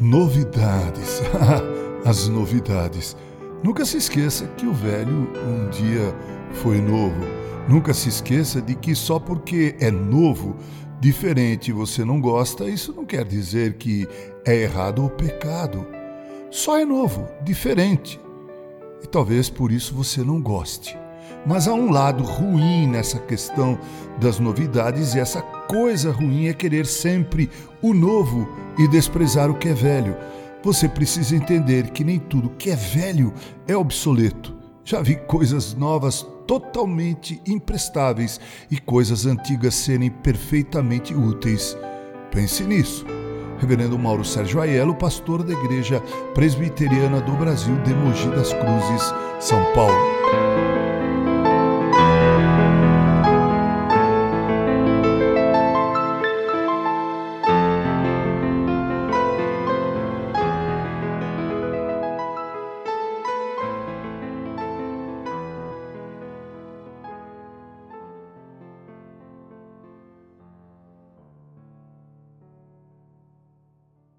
novidades. As novidades. Nunca se esqueça que o velho um dia foi novo. Nunca se esqueça de que só porque é novo, diferente você não gosta, isso não quer dizer que é errado ou pecado. Só é novo, diferente. E talvez por isso você não goste. Mas há um lado ruim nessa questão das novidades, e essa coisa ruim é querer sempre o novo e desprezar o que é velho. Você precisa entender que nem tudo que é velho é obsoleto. Já vi coisas novas totalmente imprestáveis e coisas antigas serem perfeitamente úteis. Pense nisso. Reverendo Mauro Sérgio Aiello, pastor da Igreja Presbiteriana do Brasil de Mogi das Cruzes, São Paulo.